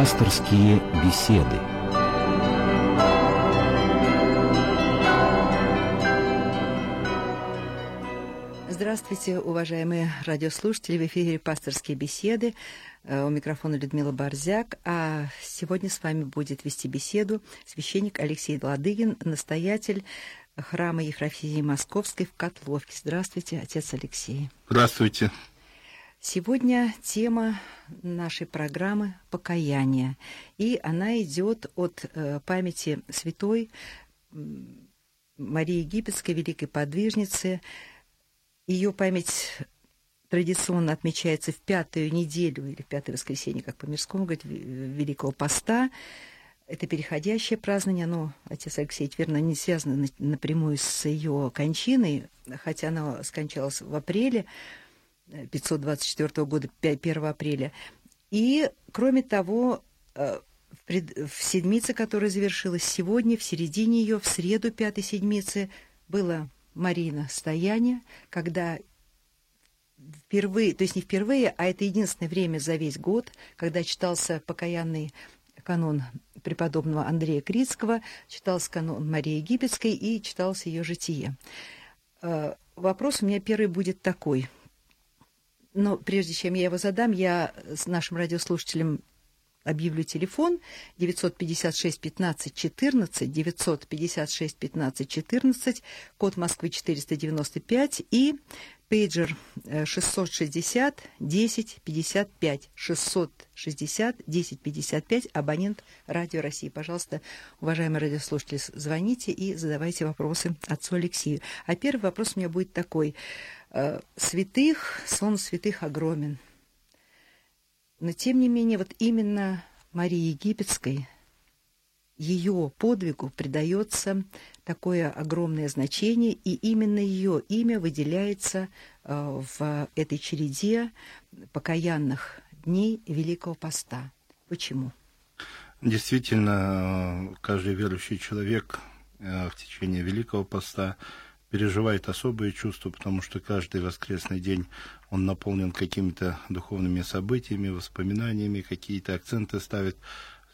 Пасторские беседы. Здравствуйте, уважаемые радиослушатели. В эфире «Пасторские беседы». Э, у микрофона Людмила Борзяк. А сегодня с вами будет вести беседу священник Алексей Ладыгин, настоятель храма Ефрофизии Московской в Котловке. Здравствуйте, отец Алексей. Здравствуйте. Сегодня тема нашей программы «Покаяние», и она идет от э, памяти святой Марии Египетской, великой подвижницы. Ее память традиционно отмечается в пятую неделю или в пятое воскресенье, как по мирскому говорить, Великого Поста. Это переходящее празднование, оно, отец Алексей, верно, не связано напрямую с ее кончиной, хотя она скончалась в апреле, 524 года, 1 апреля. И, кроме того, э, в, пред... седмице, которая завершилась сегодня, в середине ее, в среду пятой седмицы, было Марина стояние, когда впервые, то есть не впервые, а это единственное время за весь год, когда читался покаянный канон преподобного Андрея Крицкого, читался канон Марии Египетской и читался ее житие. Э, вопрос у меня первый будет такой – но прежде чем я его задам, я с нашим радиослушателем объявлю телефон 956 15 14, 956 15 14, код Москвы 495 и пейджер 660 10 55, 660 10 55, абонент Радио России. Пожалуйста, уважаемые радиослушатели, звоните и задавайте вопросы отцу Алексею. А первый вопрос у меня будет такой. Э, святых, сон святых огромен. Но, тем не менее, вот именно Марии Египетской, ее подвигу придается такое огромное значение, и именно ее имя выделяется э, в этой череде покаянных дней Великого Поста. Почему? Действительно, каждый верующий человек э, в течение Великого Поста – переживает особые чувства, потому что каждый воскресный день он наполнен какими-то духовными событиями, воспоминаниями, какие-то акценты ставит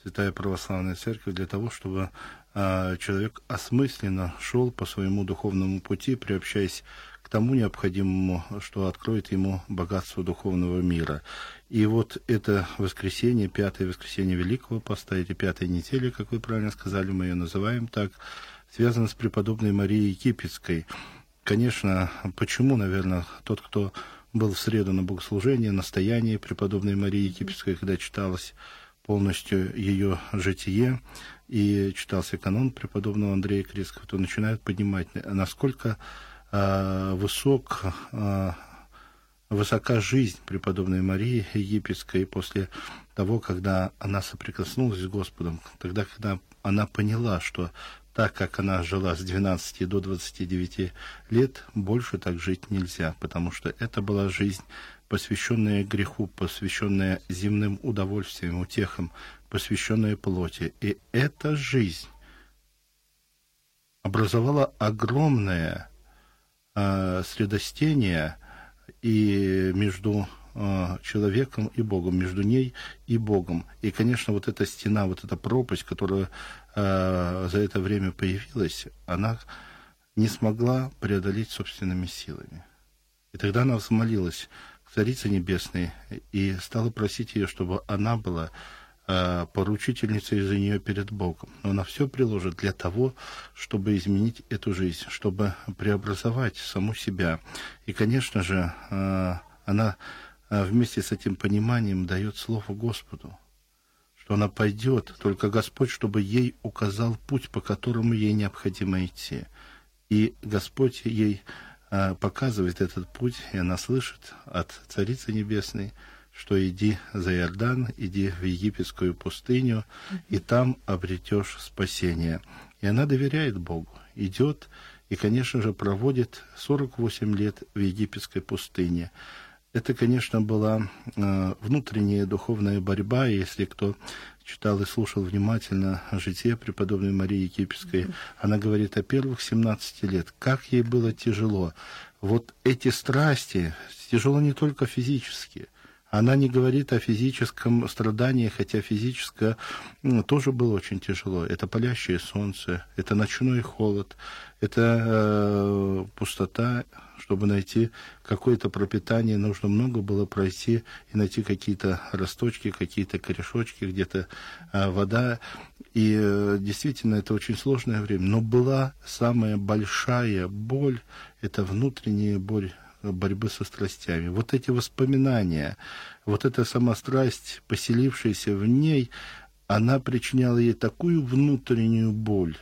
Святая Православная Церковь для того, чтобы э, человек осмысленно шел по своему духовному пути, приобщаясь к тому необходимому, что откроет ему богатство духовного мира. И вот это воскресенье, пятое воскресенье Великого Поста, эти пятые недели, как вы правильно сказали, мы ее называем так, связано с преподобной Марией Египетской. Конечно, почему, наверное, тот, кто был в среду на богослужении, настоянии преподобной Марии Египетской, когда читалось полностью ее житие и читался канон преподобного Андрея Крицкого, то начинают поднимать, насколько э, высок, э, высока жизнь преподобной Марии Египетской после того, когда она соприкоснулась с Господом, тогда, когда она поняла, что так как она жила с 12 до 29 лет, больше так жить нельзя, потому что это была жизнь, посвященная греху, посвященная земным удовольствиям, утехам, посвященная плоти. И эта жизнь образовала огромное э, средостение и между э, человеком и Богом, между ней и Богом. И, конечно, вот эта стена, вот эта пропасть, которая э, за это время появилась, она не смогла преодолеть собственными силами. И тогда она взмолилась к Царице Небесной и стала просить ее, чтобы она была э, поручительницей за нее перед Богом. Но она все приложит для того, чтобы изменить эту жизнь, чтобы преобразовать саму себя. И, конечно же, э, она вместе с этим пониманием дает слово Господу что она пойдет, только Господь, чтобы ей указал путь, по которому ей необходимо идти. И Господь ей э, показывает этот путь, и она слышит от Царицы Небесной, что иди за Иордан, иди в египетскую пустыню, и там обретешь спасение. И она доверяет Богу, идет и, конечно же, проводит 48 лет в египетской пустыне. Это, конечно, была э, внутренняя духовная борьба, если кто читал и слушал внимательно житие преподобной Марии Египетской, mm-hmm. она говорит о первых 17 лет, как ей было тяжело. Вот эти страсти, тяжело не только физически, Она не говорит о физическом страдании, хотя физическое тоже было очень тяжело. Это палящее солнце, это ночной холод, это э, пустота, чтобы найти какое-то пропитание, нужно много было пройти и найти какие-то росточки, какие-то корешочки, где-то э, вода. И э, действительно, это очень сложное время. Но была самая большая боль, это внутренняя боль борьбы со страстями. Вот эти воспоминания, вот эта сама страсть, поселившаяся в ней, она причиняла ей такую внутреннюю боль,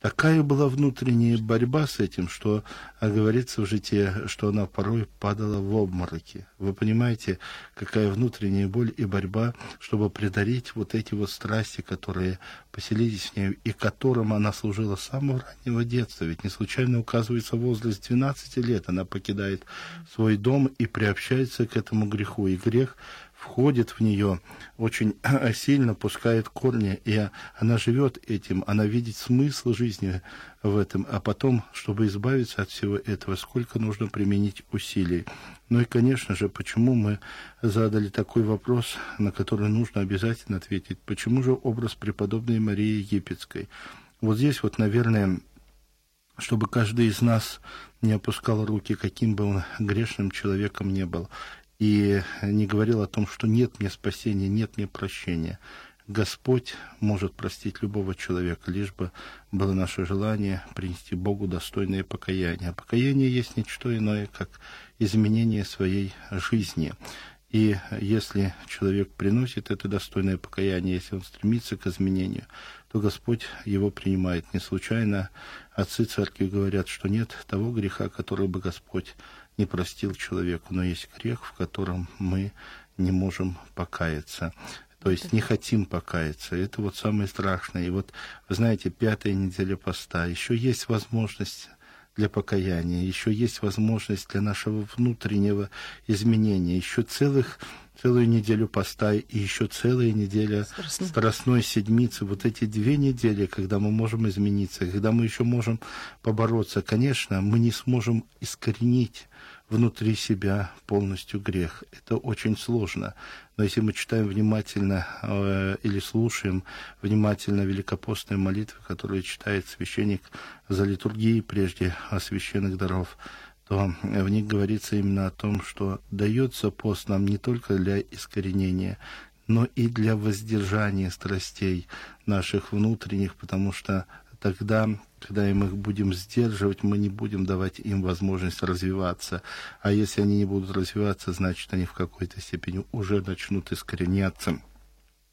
Такая была внутренняя борьба с этим, что а, говорится в житии, что она порой падала в обмороки. Вы понимаете, какая внутренняя боль и борьба, чтобы предарить вот эти вот страсти, которые поселились в ней, и которым она служила с самого раннего детства. Ведь не случайно указывается возраст 12 лет. Она покидает свой дом и приобщается к этому греху. И грех входит в нее очень сильно, пускает корни, и она живет этим, она видит смысл жизни в этом, а потом, чтобы избавиться от всего этого, сколько нужно применить усилий. Ну и, конечно же, почему мы задали такой вопрос, на который нужно обязательно ответить, почему же образ преподобной Марии Египетской? Вот здесь вот, наверное, чтобы каждый из нас не опускал руки, каким бы он грешным человеком не был и не говорил о том, что нет мне спасения, нет мне прощения. Господь может простить любого человека, лишь бы было наше желание принести Богу достойное покаяние. А покаяние есть ничто иное, как изменение своей жизни. И если человек приносит это достойное покаяние, если он стремится к изменению, то Господь его принимает. Не случайно отцы церкви говорят, что нет того греха, который бы Господь не простил человеку, но есть грех, в котором мы не можем покаяться. То есть не хотим покаяться. Это вот самое страшное. И вот, вы знаете, пятая неделя поста. Еще есть возможность для покаяния, еще есть возможность для нашего внутреннего изменения, еще целых целую неделю поста и еще целая неделя Страстной. Страстной седмицы. Вот эти две недели, когда мы можем измениться, когда мы еще можем побороться, конечно, мы не сможем искоренить внутри себя полностью грех. Это очень сложно. Но если мы читаем внимательно э, или слушаем внимательно великопостные молитвы, которые читает священник за литургией прежде о священных даров, то в них говорится именно о том, что дается пост нам не только для искоренения, но и для воздержания страстей наших внутренних, потому что тогда, когда мы их будем сдерживать, мы не будем давать им возможность развиваться. А если они не будут развиваться, значит, они в какой-то степени уже начнут искореняться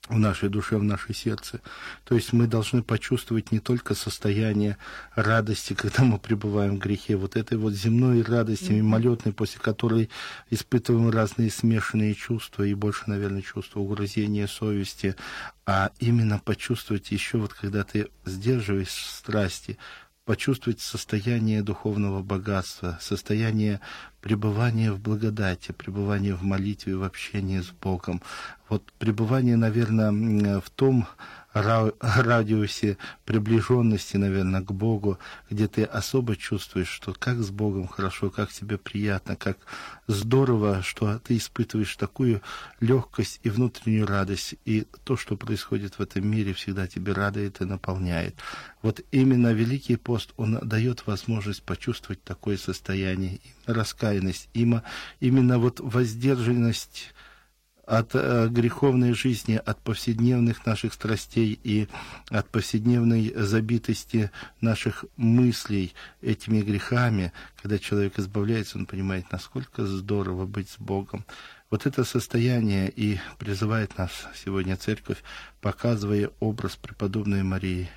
в нашей душе, в наше сердце. То есть мы должны почувствовать не только состояние радости, когда мы пребываем в грехе, вот этой вот земной радости, мимолетной, после которой испытываем разные смешанные чувства и больше, наверное, чувства угрызения совести, а именно почувствовать еще вот, когда ты сдерживаешь страсти, почувствовать состояние духовного богатства, состояние пребывания в благодати, пребывания в молитве, в общении с Богом. Вот пребывание, наверное, в том радиусе приближенности, наверное, к Богу, где ты особо чувствуешь, что как с Богом хорошо, как тебе приятно, как здорово, что ты испытываешь такую легкость и внутреннюю радость, и то, что происходит в этом мире, всегда тебе радует и наполняет. Вот именно Великий пост, он дает возможность почувствовать такое состояние, раскаянность, именно вот воздержанность от э, греховной жизни, от повседневных наших страстей и от повседневной забитости наших мыслей этими грехами, когда человек избавляется, он понимает, насколько здорово быть с Богом. Вот это состояние и призывает нас сегодня церковь, показывая образ преподобной Марии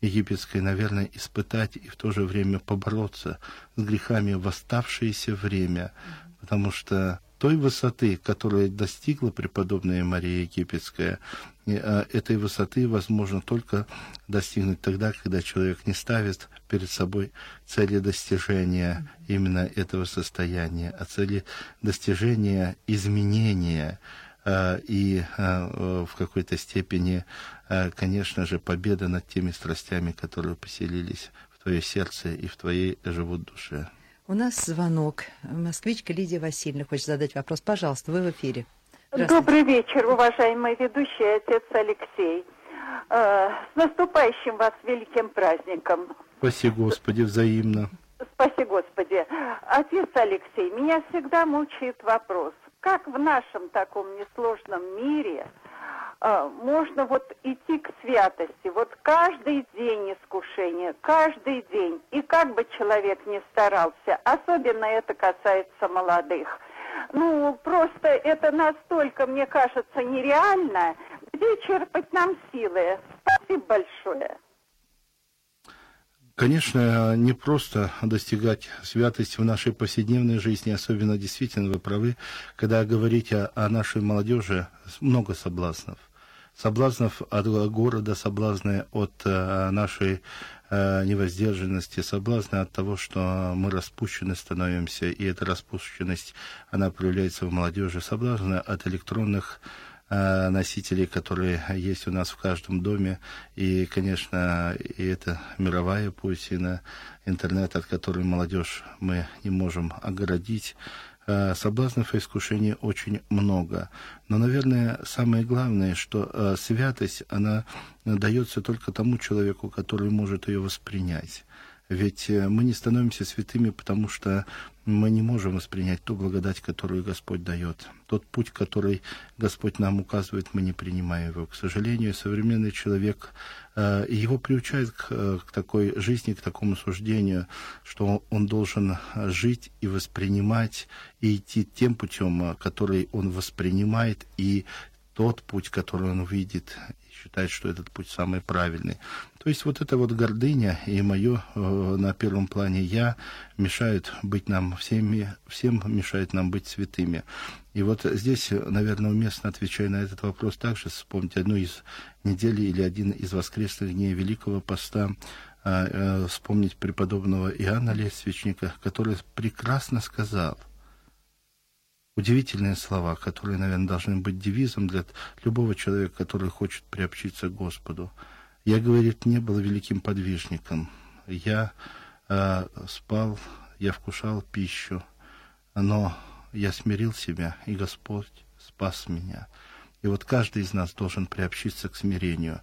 египетской, наверное, испытать и в то же время побороться с грехами в оставшееся время, потому что той высоты, которую достигла преподобная Мария Египетская, а, этой высоты возможно только достигнуть тогда, когда человек не ставит перед собой цели достижения именно этого состояния, а цели достижения изменения а, и а, в какой-то степени, конечно же, победа над теми страстями, которые поселились в твое сердце и в твоей живут душе. У нас звонок. Москвичка Лидия Васильевна хочет задать вопрос. Пожалуйста, вы в эфире. Добрый вечер, уважаемый ведущий, отец Алексей. Э, с наступающим вас великим праздником. Спаси Господи, взаимно. Спаси Господи. Отец Алексей, меня всегда мучает вопрос, как в нашем таком несложном мире можно вот идти к святости, вот каждый день искушения, каждый день, и как бы человек ни старался, особенно это касается молодых. Ну, просто это настолько, мне кажется, нереально. Где черпать нам силы? Спасибо большое. Конечно, не просто достигать святости в нашей повседневной жизни, особенно действительно вы правы, когда говорите о нашей молодежи, много соблазнов. Соблазнов от города, соблазны от э, нашей э, невоздержанности, соблазны от того, что мы распущены становимся, и эта распущенность, она проявляется в молодежи, соблазны от электронных Э, носителей, которые есть у нас в каждом доме. И, конечно, и это мировая паутина, интернет, от которой молодежь мы не можем огородить. Э, соблазнов и искушений очень много. Но, наверное, самое главное, что э, святость, она дается только тому человеку, который может ее воспринять. Ведь мы не становимся святыми, потому что мы не можем воспринять ту благодать, которую Господь дает. Тот путь, который Господь нам указывает, мы не принимаем его. К сожалению, современный человек, э, его приучает к, э, к такой жизни, к такому суждению, что он должен жить и воспринимать, и идти тем путем, который он воспринимает, и тот путь, который он видит, считает, что этот путь самый правильный. То есть вот эта вот гордыня и мое э, на первом плане я мешают быть нам всеми, всем мешает нам быть святыми. И вот здесь, наверное, уместно, отвечая на этот вопрос, также вспомнить одну из недель или один из воскресных дней Великого Поста, э, э, вспомнить преподобного Иоанна Лествичника, который прекрасно сказал – удивительные слова, которые, наверное, должны быть девизом для любого человека, который хочет приобщиться к Господу. Я, говорит, не был великим подвижником. Я э, спал, я вкушал пищу, но я смирил себя, и Господь спас меня. И вот каждый из нас должен приобщиться к смирению.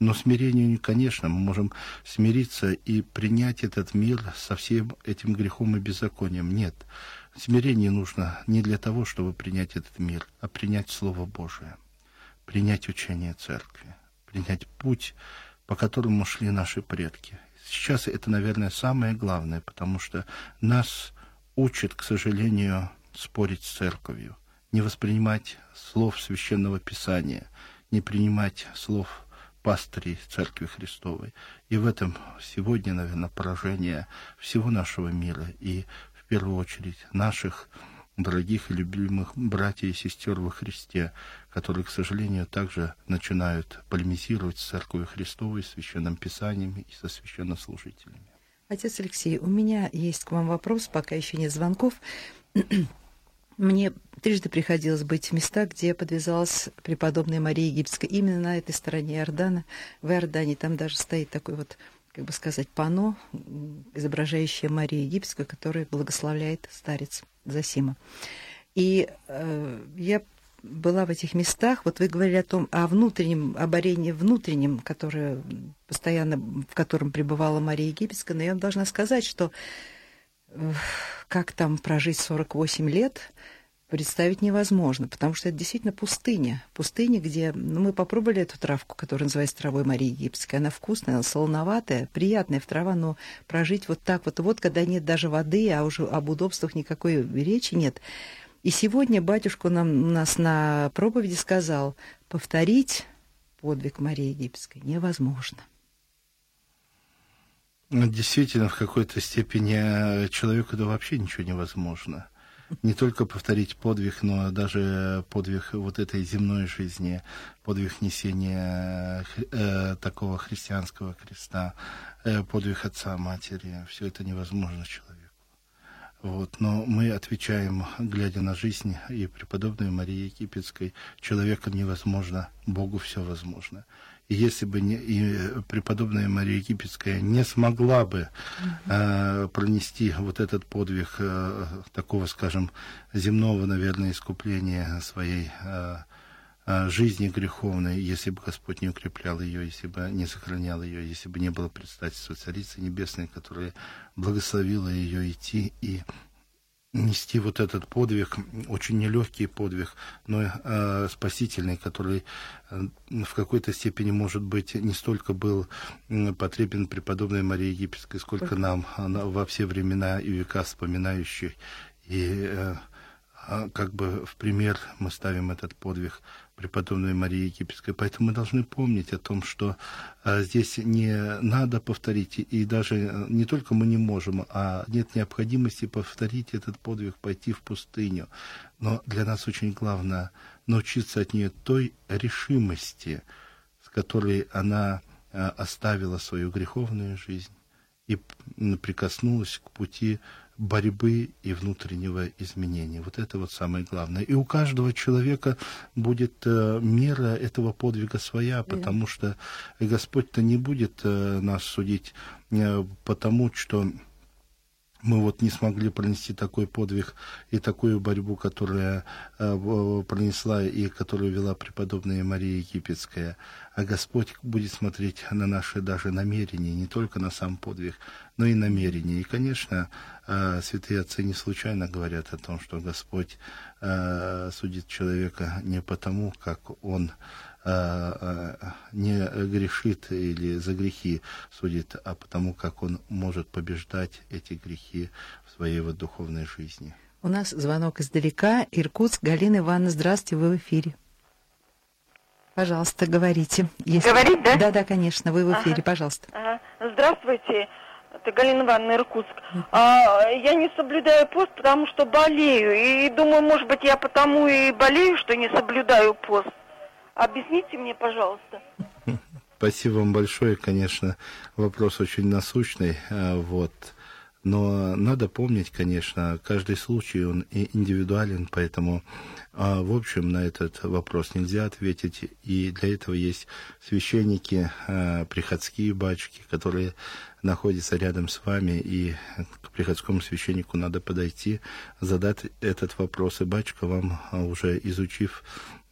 Но смирению, конечно, мы можем смириться и принять этот мир со всем этим грехом и беззаконием. Нет. Смирение нужно не для того, чтобы принять этот мир, а принять Слово Божие, принять учение Церкви, принять путь, по которому шли наши предки. Сейчас это, наверное, самое главное, потому что нас учат, к сожалению, спорить с Церковью, не воспринимать слов Священного Писания, не принимать слов пастырей Церкви Христовой. И в этом сегодня, наверное, поражение всего нашего мира и первую очередь наших дорогих и любимых братьев и сестер во Христе, которые, к сожалению, также начинают полемизировать с Церковью Христовой, Священным Писанием и со священнослужителями. Отец Алексей, у меня есть к вам вопрос, пока еще нет звонков. Мне трижды приходилось быть в местах, где подвязалась преподобная Мария Египетская. Именно на этой стороне Иордана, в Иордане. Там даже стоит такой вот как бы сказать, пано, изображающее Марию Египетскую, которая благословляет старец Засима. И э, я была в этих местах, вот вы говорили о том, о внутреннем, о борении внутреннем, которое постоянно, в котором пребывала Мария Египетская, но я вам должна сказать, что э, как там прожить 48 лет, представить невозможно, потому что это действительно пустыня. Пустыня, где ну, мы попробовали эту травку, которая называется травой Марии Египетской. Она вкусная, она солоноватая, приятная в трава, но прожить вот так вот, вот когда нет даже воды, а уже об удобствах никакой речи нет. И сегодня батюшка нам, нас на проповеди сказал, повторить подвиг Марии Египетской невозможно. Ну, действительно, в какой-то степени человеку это вообще ничего невозможно не только повторить подвиг, но даже подвиг вот этой земной жизни, подвиг несения э, такого христианского креста, э, подвиг отца, матери. Все это невозможно человеку. Вот. Но мы отвечаем, глядя на жизнь и преподобной Марии Египетской, человеком невозможно, Богу все возможно. И если бы не, и преподобная Мария Египетская не смогла бы э, пронести вот этот подвиг э, такого, скажем, земного, наверное, искупления своей э, жизни греховной, если бы Господь не укреплял ее, если бы не сохранял ее, если бы не было предстательства Царицы Небесной, которая благословила ее идти и нести вот этот подвиг, очень нелегкий подвиг, но э, спасительный, который э, в какой-то степени, может быть, не столько был э, потребен преподобной Марии Египетской, сколько нам. Она, во все времена и века вспоминающих. И э, как бы в пример мы ставим этот подвиг преподобной Марии Египетской. Поэтому мы должны помнить о том, что а, здесь не надо повторить, и даже э, не только мы не можем, а нет необходимости повторить этот подвиг, пойти в пустыню. Но для нас очень главное научиться от нее той решимости, с которой она а, оставила свою греховную жизнь и прикоснулась к пути борьбы и внутреннего изменения. Вот это вот самое главное. И у каждого человека будет э, мера этого подвига своя, потому что Господь-то не будет э, нас судить э, потому, что мы вот не смогли пронести такой подвиг и такую борьбу, которая э, пронесла и которую вела преподобная Мария Египетская. А Господь будет смотреть на наши даже намерения, не только на сам подвиг, но и намерения. И, конечно, э, святые отцы не случайно говорят о том, что Господь э, судит человека не потому, как он э, не грешит или за грехи судит, а потому как он может побеждать эти грехи в своей вот духовной жизни. У нас звонок издалека. Иркутск. Галина Ивановна, здравствуйте, вы в эфире. Пожалуйста, говорите. Если... Говорить, да? Да, да, конечно, вы в эфире, ага. пожалуйста. Ага. Здравствуйте, это Галина Ивановна, Иркутск. А, я не соблюдаю пост, потому что болею. И думаю, может быть, я потому и болею, что не соблюдаю пост. Объясните мне, пожалуйста. Спасибо вам большое, конечно, вопрос очень насущный, э, вот. Но надо помнить, конечно, каждый случай, он индивидуален, поэтому, а, в общем, на этот вопрос нельзя ответить. И для этого есть священники, а, приходские бачки, которые находятся рядом с вами, и к приходскому священнику надо подойти, задать этот вопрос, и бачка вам, а, уже изучив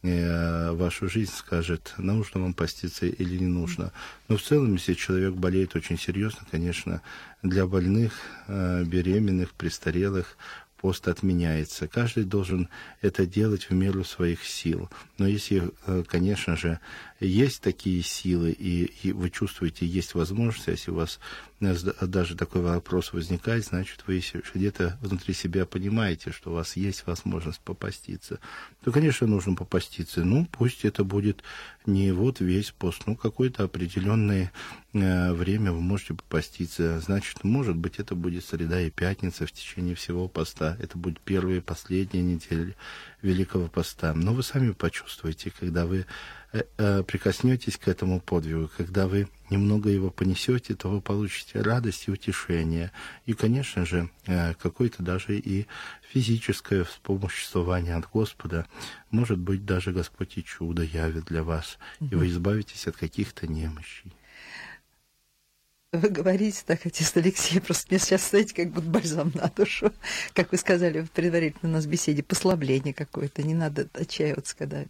вашу жизнь, скажет, нужно вам поститься или не нужно. Но в целом, если человек болеет очень серьезно, конечно, для больных, э, беременных, престарелых пост отменяется. Каждый должен это делать в меру своих сил. Но если, э, конечно же, есть такие силы, и, и вы чувствуете, есть возможность, если у вас даже такой вопрос возникает, значит, вы где-то внутри себя понимаете, что у вас есть возможность попаститься, то, конечно, нужно попаститься. Ну, пусть это будет не вот весь пост, ну, какое-то определенное э, время вы можете попаститься. Значит, может быть, это будет среда и пятница в течение всего поста. Это будет первая и последняя неделя Великого Поста. Но вы сами почувствуете, когда вы Э, э, прикоснетесь к этому подвигу, когда вы немного его понесете, то вы получите радость и утешение. И, конечно же, э, какое-то даже и физическое вспомоществование от Господа. Может быть, даже Господь и чудо явит для вас, и вы избавитесь от каких-то немощей. Вы говорите так, отец Алексей, просто мне сейчас, знаете, как будто бальзам на душу, как вы сказали в предварительной у нас беседе, послабление какое-то, не надо отчаиваться, когда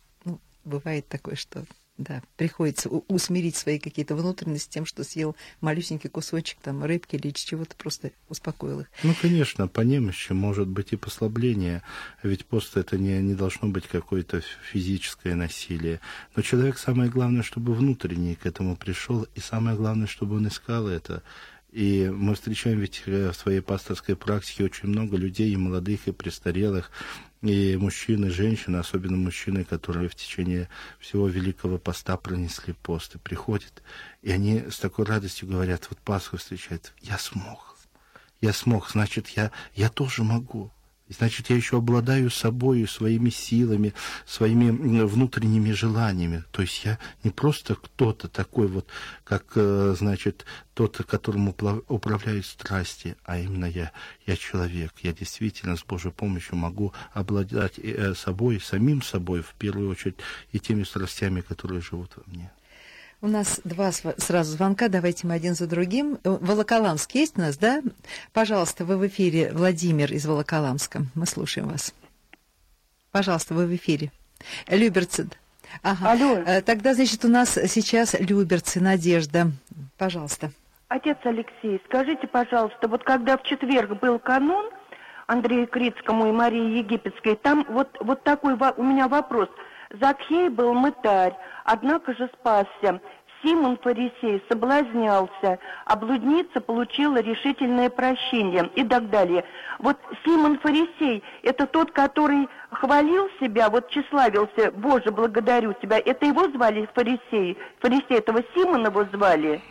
бывает такое, что да, приходится усмирить свои какие-то внутренности тем, что съел малюсенький кусочек там рыбки или чего-то, просто успокоил их. Ну, конечно, по немощи может быть и послабление, ведь пост это не, не должно быть какое-то физическое насилие. Но человек самое главное, чтобы внутренне к этому пришел, и самое главное, чтобы он искал это. И мы встречаем ведь э, в своей пасторской практике очень много людей, и молодых, и престарелых, и мужчины, женщины, особенно мужчины, которые в течение всего Великого Поста пронесли пост, и приходят, и они с такой радостью говорят, вот Пасху встречают, я смог, я смог, значит, я, я тоже могу. Значит, я еще обладаю собой, своими силами, своими внутренними желаниями. То есть я не просто кто-то такой вот, как, э, значит, тот, которому управляют страсти, а именно я, я человек. Я действительно с Божьей помощью могу обладать э, собой, самим собой, в первую очередь, и теми страстями, которые живут во мне. У нас два сразу звонка, давайте мы один за другим. Волоколамск есть у нас, да? Пожалуйста, вы в эфире, Владимир из Волоколамска. Мы слушаем вас. Пожалуйста, вы в эфире. Люберцы. Ага. Алло. Э, тогда, значит, у нас сейчас Люберцы, Надежда. Пожалуйста. Отец Алексей, скажите, пожалуйста, вот когда в четверг был канун Андрею Крицкому и Марии Египетской, там вот, вот такой у меня вопрос. Закхей был мытарь, однако же спасся. Симон Фарисей соблазнялся, а блудница получила решительное прощение и так далее. Вот Симон Фарисей – это тот, который хвалил себя, вот тщеславился, «Боже, благодарю тебя». Это его звали Фарисей? Фарисей этого Симона его звали?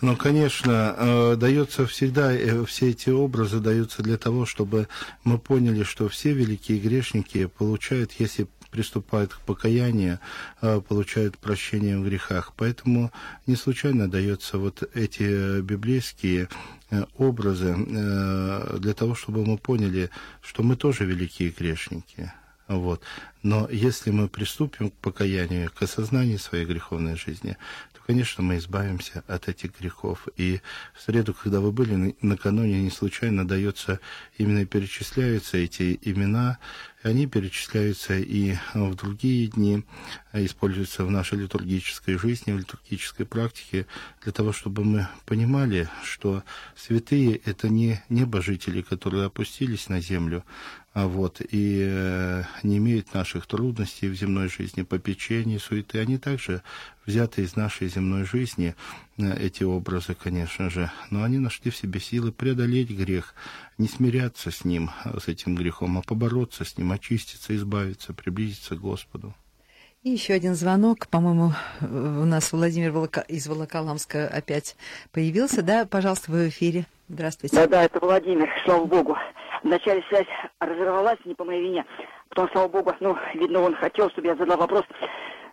Ну, конечно, э, дается всегда, э, все эти образы даются для того, чтобы мы поняли, что все великие грешники получают, если приступают к покаянию, э, получают прощение в грехах. Поэтому не случайно даются вот эти библейские э, образы э, для того, чтобы мы поняли, что мы тоже великие грешники. Вот. Но если мы приступим к покаянию, к осознанию своей греховной жизни, то, конечно, мы избавимся от этих грехов. И в среду, когда вы были, накануне не случайно дается, именно перечисляются эти имена, они перечисляются и в другие дни, используются в нашей литургической жизни, в литургической практике, для того, чтобы мы понимали, что святые — это не небожители, которые опустились на землю, а вот, и э, не имеют наших трудностей в земной жизни, попечений, суеты. Они также взяты из нашей земной жизни, э, эти образы, конечно же, но они нашли в себе силы преодолеть грех, не смиряться с ним, с этим грехом, а побороться с ним, очиститься, избавиться, приблизиться к Господу. И еще один звонок, по-моему, у нас Владимир Волока... из Волоколамска опять появился, да? Пожалуйста, вы в эфире. Здравствуйте. Да-да, это Владимир, слава богу. Вначале связь разорвалась не по моей вине. Потом, слава богу, ну, видно, он хотел, чтобы я задал вопрос.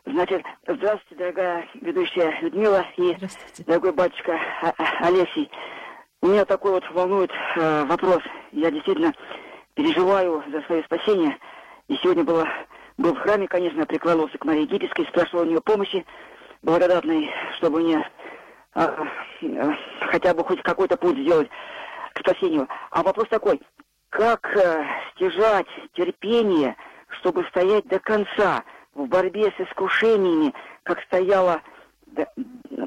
Значит, здравствуйте, дорогая ведущая Людмила и дорогой батюшка Олесий. Меня такой вот волнует э, вопрос. Я действительно переживаю за свое спасение. И сегодня было, был в храме, конечно, прикладывался к Марии Египетской, спрашивал у нее помощи благодатной, чтобы мне э, э, хотя бы хоть какой-то путь сделать к спасению. А вопрос такой, как э, стяжать терпение, чтобы стоять до конца в борьбе с искушениями, как стояла, да,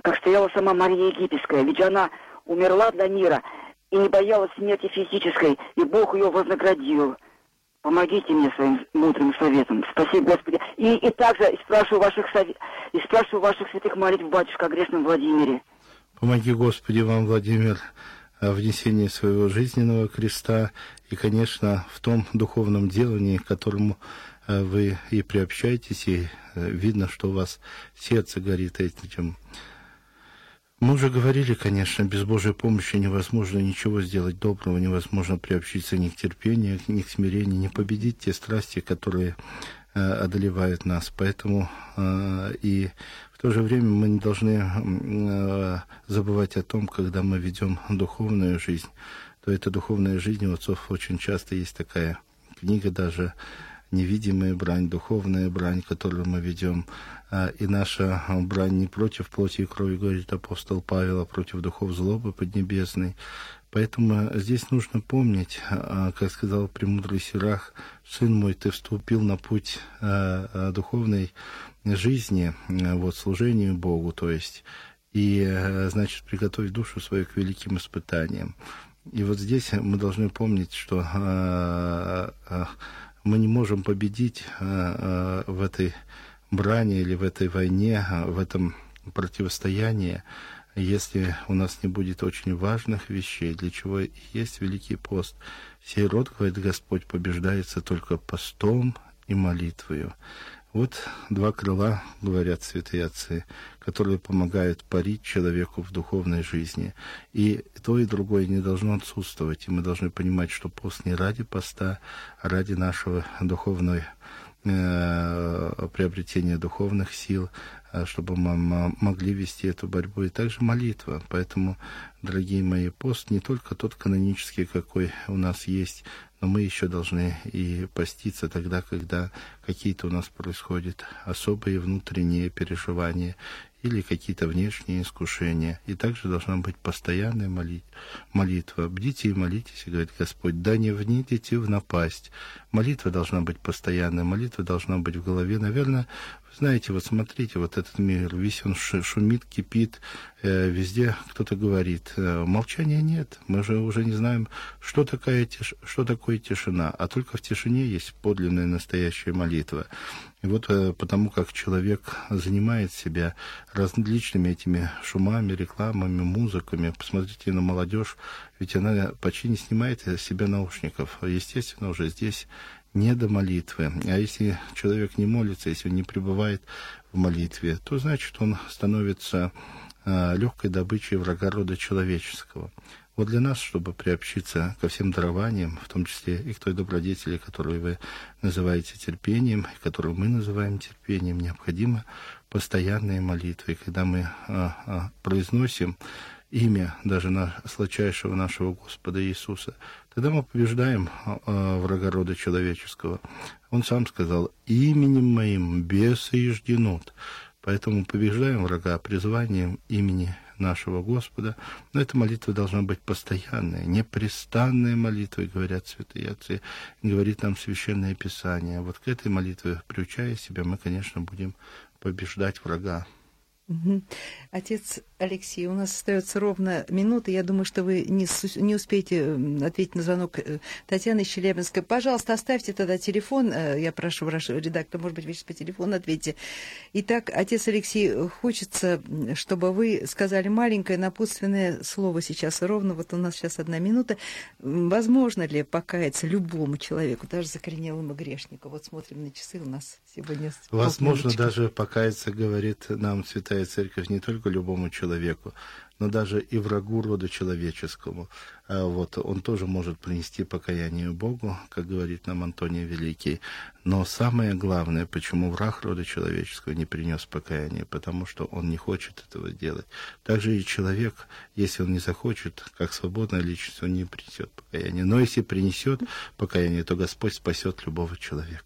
как стояла сама Мария Египетская. Ведь она умерла для мира и не боялась смерти физической, и Бог ее вознаградил. Помогите мне своим мудрым советом. Спасибо, Господи. И, и также спрашиваю ваших, совет, и спрашиваю ваших святых молитв, батюшка, о грешном Владимире. Помоги, Господи, вам, Владимир, внесение своего жизненного креста и, конечно, в том духовном делании, к которому э, вы и приобщаетесь, и э, видно, что у вас сердце горит этим. Мы уже говорили, конечно, без Божьей помощи невозможно ничего сделать доброго, невозможно приобщиться ни к терпению, ни к смирению, не победить те страсти, которые э, одолевают нас. Поэтому и в то же время мы не должны э, забывать о том, когда мы ведем духовную жизнь, то эта духовная жизнь у отцов очень часто есть такая книга даже невидимая брань, духовная брань, которую мы ведем. А, и наша брань не против плоти и крови, говорит апостол Павел, а против духов злобы поднебесной. Поэтому здесь нужно помнить, а, как сказал премудрый Сирах, «Сын мой, ты вступил на путь а, духовной жизни, э, вот, служению Богу, то есть, и, э, значит, приготовить душу свою к великим испытаниям. И вот здесь мы должны помнить, что э, мы не можем победить в этой брани или в этой войне, в этом противостоянии, если у нас не будет очень важных вещей, для чего есть Великий пост. Сей род, говорит Господь, побеждается только постом и молитвою. Вот два крыла, говорят святые отцы, которые помогают парить человеку в духовной жизни. И то, и другое не должно отсутствовать. И мы должны понимать, что пост не ради поста, а ради нашего духовного э, приобретения духовных сил, чтобы мы могли вести эту борьбу. И также молитва. Поэтому, дорогие мои, пост не только тот канонический, какой у нас есть, но мы еще должны и поститься тогда, когда какие-то у нас происходят особые внутренние переживания. или какие-то внешние искушения. И также должна быть постоянная молитва. Бдите и молитесь, и говорит Господь, да не внидите в напасть. Молитва должна быть постоянной, молитва должна быть в голове. Наверное, знаете, вот смотрите, вот этот мир, весь он шумит, кипит, э, везде кто-то говорит. Э, молчания нет, мы же уже не знаем, что, такая тиш... что такое тишина, а только в тишине есть подлинная настоящая молитва. И вот э, потому как человек занимает себя различными этими шумами, рекламами, музыками, посмотрите на молодежь, ведь она почти не снимает себя наушников. Естественно, уже здесь не до молитвы. А если человек не молится, если он не пребывает в молитве, то значит он становится а, легкой добычей врага рода человеческого. Вот для нас, чтобы приобщиться ко всем дарованиям, в том числе и к той добродетели, которую вы называете терпением, и которую мы называем терпением, необходима постоянная молитва. И когда мы а, а, произносим имя даже на сладчайшего нашего Господа Иисуса, тогда мы побеждаем э, врага рода человеческого. Он сам сказал, именем моим бесы и жденут. Поэтому побеждаем врага призванием имени нашего Господа. Но эта молитва должна быть постоянная, непрестанная молитва, говорят святые отцы, говорит нам Священное Писание. Вот к этой молитве, приучая себя, мы, конечно, будем побеждать врага. Отец Алексей, у нас остается ровно минута. Я думаю, что вы не, не успеете ответить на звонок э, Татьяны из. Пожалуйста, оставьте тогда телефон. Э, я прошу вашего редактора, может быть, вы сейчас по телефону ответите. Итак, отец Алексей, хочется, чтобы вы сказали маленькое напутственное слово сейчас. Ровно вот у нас сейчас одна минута. Возможно ли покаяться любому человеку, даже закоренелому грешнику? Вот смотрим на часы у нас сегодня. Возможно, даже покаяться, говорит нам Святая Церковь не только любому человеку, но даже и врагу рода человеческому. А вот он тоже может принести покаяние Богу, как говорит нам Антоний Великий. Но самое главное, почему враг рода человеческого не принес покаяние, потому что он не хочет этого делать. Также и человек, если он не захочет, как свободная личность, он не принесет покаяние. Но если принесет покаяние, то Господь спасет любого человека.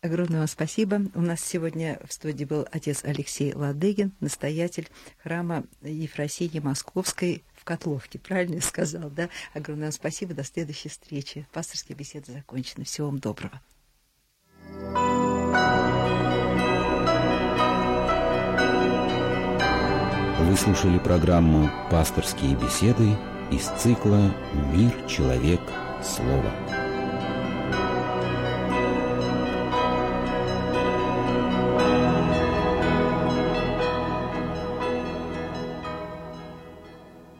Огромное вам спасибо. У нас сегодня в студии был отец Алексей Ладыгин, настоятель храма Ефросинии Московской в Котловке. Правильно я сказал, да? Огромное вам спасибо. До следующей встречи. Пасторские беседы закончены. Всего вам доброго. Вы слушали программу «Пасторские беседы» из цикла «Мир, человек, слово».